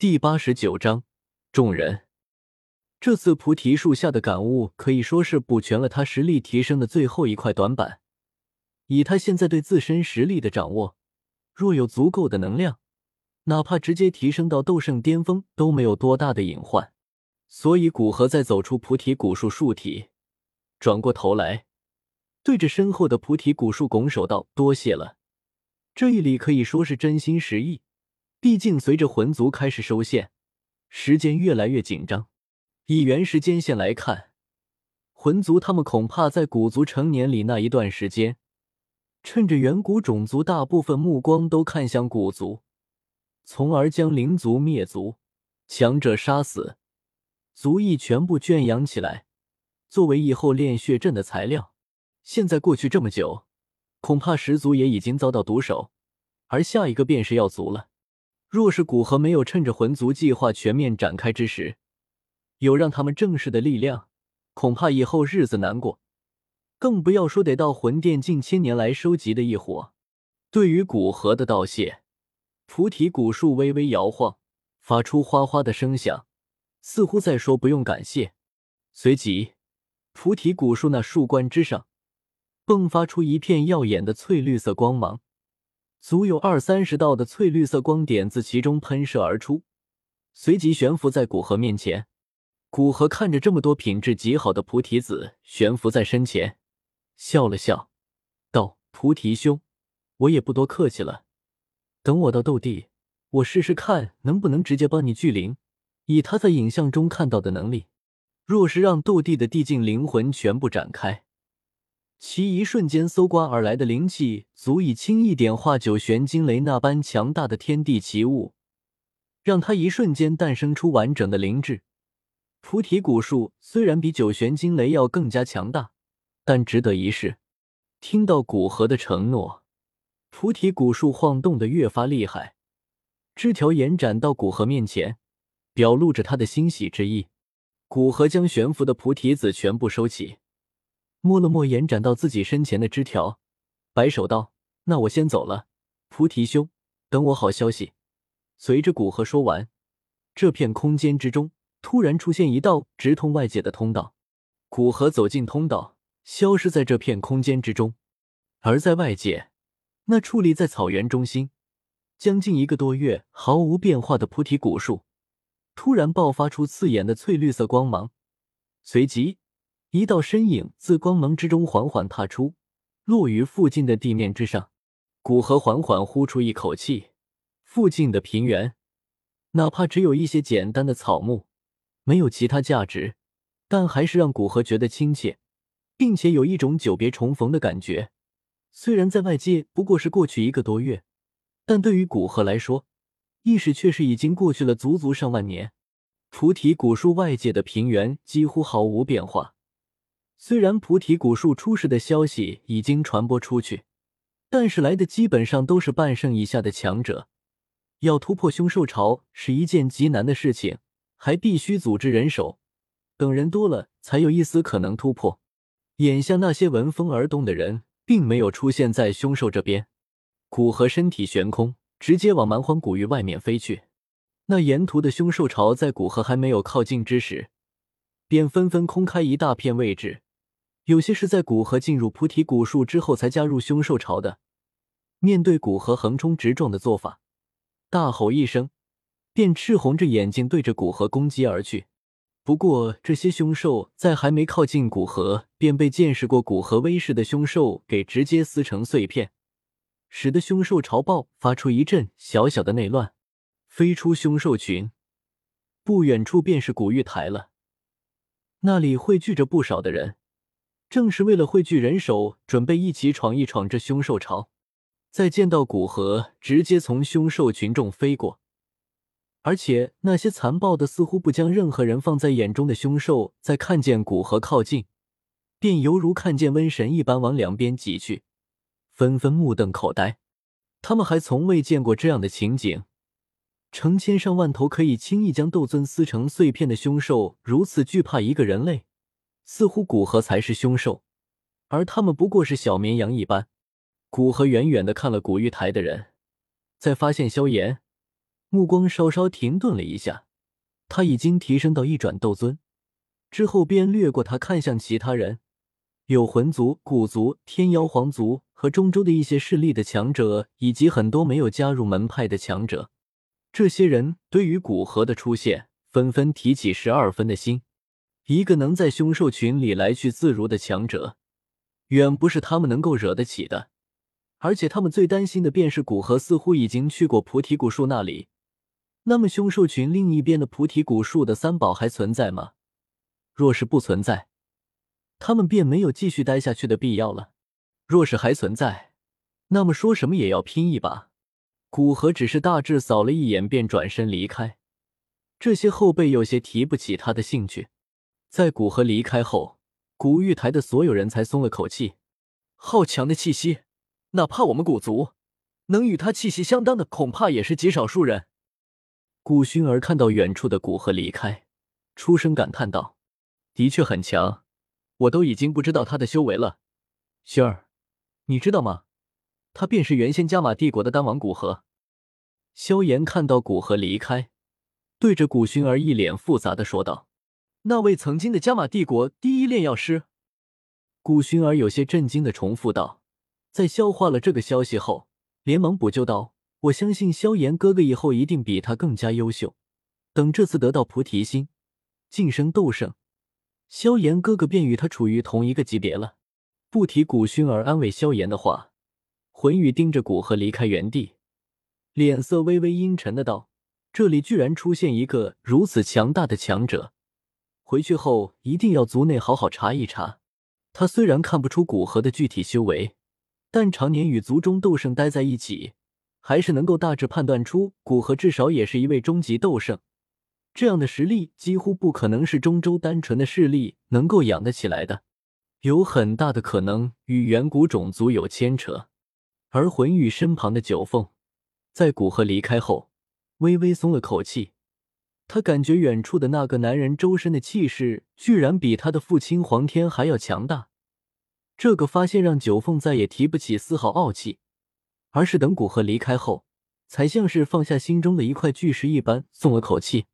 第八十九章，众人。这次菩提树下的感悟可以说是补全了他实力提升的最后一块短板。以他现在对自身实力的掌握，若有足够的能量，哪怕直接提升到斗圣巅峰都没有多大的隐患。所以古河在走出菩提古树树体，转过头来，对着身后的菩提古树拱手道：“多谢了。”这一礼可以说是真心实意。毕竟随着魂族开始收线，时间越来越紧张。以原时间线来看，魂族他们恐怕在古族成年里那一段时间。趁着远古种族大部分目光都看向古族，从而将灵族灭族、强者杀死、族裔全部圈养起来，作为以后炼血阵的材料。现在过去这么久，恐怕十族也已经遭到毒手，而下一个便是药族了。若是古河没有趁着魂族计划全面展开之时，有让他们正视的力量，恐怕以后日子难过。更不要说得到魂殿近千年来收集的异火。对于古河的道谢，菩提古树微微摇晃，发出哗哗的声响，似乎在说不用感谢。随即，菩提古树那树冠之上，迸发出一片耀眼的翠绿色光芒，足有二三十道的翠绿色光点自其中喷射而出，随即悬浮在古河面前。古河看着这么多品质极好的菩提子悬浮在身前。笑了笑，道：“菩提兄，我也不多客气了。等我到斗帝，我试试看能不能直接帮你聚灵。以他在影像中看到的能力，若是让斗帝的地境灵魂全部展开，其一瞬间搜刮而来的灵气，足以轻易点化九玄惊雷那般强大的天地奇物，让他一瞬间诞生出完整的灵智。菩提古树虽然比九玄惊雷要更加强大。”但值得一试。听到古河的承诺，菩提古树晃动的越发厉害，枝条延展到古河面前，表露着他的欣喜之意。古河将悬浮的菩提子全部收起，摸了摸延展到自己身前的枝条，摆手道：“那我先走了，菩提兄，等我好消息。”随着古河说完，这片空间之中突然出现一道直通外界的通道。古河走进通道。消失在这片空间之中，而在外界，那矗立在草原中心将近一个多月毫无变化的菩提古树，突然爆发出刺眼的翠绿色光芒，随即一道身影自光芒之中缓缓踏出，落于附近的地面之上。古河缓缓呼出一口气，附近的平原，哪怕只有一些简单的草木，没有其他价值，但还是让古河觉得亲切。并且有一种久别重逢的感觉。虽然在外界不过是过去一个多月，但对于古河来说，意识却是已经过去了足足上万年。菩提古树外界的平原几乎毫无变化。虽然菩提古树出世的消息已经传播出去，但是来的基本上都是半圣以下的强者。要突破凶兽巢是一件极难的事情，还必须组织人手，等人多了才有一丝可能突破。眼下那些闻风而动的人，并没有出现在凶兽这边。古河身体悬空，直接往蛮荒古域外面飞去。那沿途的凶兽巢，在古河还没有靠近之时，便纷纷空开一大片位置。有些是在古河进入菩提古树之后才加入凶兽潮的。面对古河横冲直撞的做法，大吼一声，便赤红着眼睛对着古河攻击而去。不过，这些凶兽在还没靠近古河，便被见识过古河威势的凶兽给直接撕成碎片，使得凶兽潮爆发出一阵小小的内乱。飞出凶兽群，不远处便是古玉台了。那里汇聚着不少的人，正是为了汇聚人手，准备一起闯一闯这凶兽巢。在见到古河直接从凶兽群众飞过。而且那些残暴的、似乎不将任何人放在眼中的凶兽，在看见古河靠近，便犹如看见瘟神一般往两边挤去，纷纷目瞪口呆。他们还从未见过这样的情景：成千上万头可以轻易将斗尊撕成碎片的凶兽，如此惧怕一个人类，似乎古河才是凶兽，而他们不过是小绵羊一般。古河远远的看了古玉台的人，在发现萧炎。目光稍稍停顿了一下，他已经提升到一转斗尊，之后便掠过他，看向其他人，有魂族、古族、天妖皇族和中州的一些势力的强者，以及很多没有加入门派的强者。这些人对于古河的出现，纷纷提起十二分的心。一个能在凶兽群里来去自如的强者，远不是他们能够惹得起的。而且他们最担心的便是古河似乎已经去过菩提古树那里。那么凶兽群另一边的菩提古树的三宝还存在吗？若是不存在，他们便没有继续待下去的必要了。若是还存在，那么说什么也要拼一把。古河只是大致扫了一眼，便转身离开。这些后辈有些提不起他的兴趣。在古河离开后，古玉台的所有人才松了口气。好强的气息，哪怕我们古族能与他气息相当的，恐怕也是极少数人。古薰儿看到远处的古河离开，出声感叹道：“的确很强，我都已经不知道他的修为了。薰儿，你知道吗？他便是原先加玛帝国的丹王古河。”萧炎看到古河离开，对着古薰儿一脸复杂的说道：“那位曾经的加玛帝国第一炼药师。”古薰儿有些震惊的重复道，在消化了这个消息后，连忙补救道。我相信萧炎哥哥以后一定比他更加优秀。等这次得到菩提心，晋升斗圣，萧炎哥哥便与他处于同一个级别了。不提古薰儿安慰萧炎的话，魂羽盯着古河离开原地，脸色微微阴沉的道：“这里居然出现一个如此强大的强者，回去后一定要族内好好查一查。”他虽然看不出古河的具体修为，但常年与族中斗圣待在一起。还是能够大致判断出，古河至少也是一位终极斗圣，这样的实力几乎不可能是中州单纯的势力能够养得起来的，有很大的可能与远古种族有牵扯。而魂玉身旁的九凤，在古河离开后，微微松了口气，他感觉远处的那个男人周身的气势，居然比他的父亲黄天还要强大。这个发现让九凤再也提不起丝毫傲气。而是等古河离开后，才像是放下心中的一块巨石一般松了口气。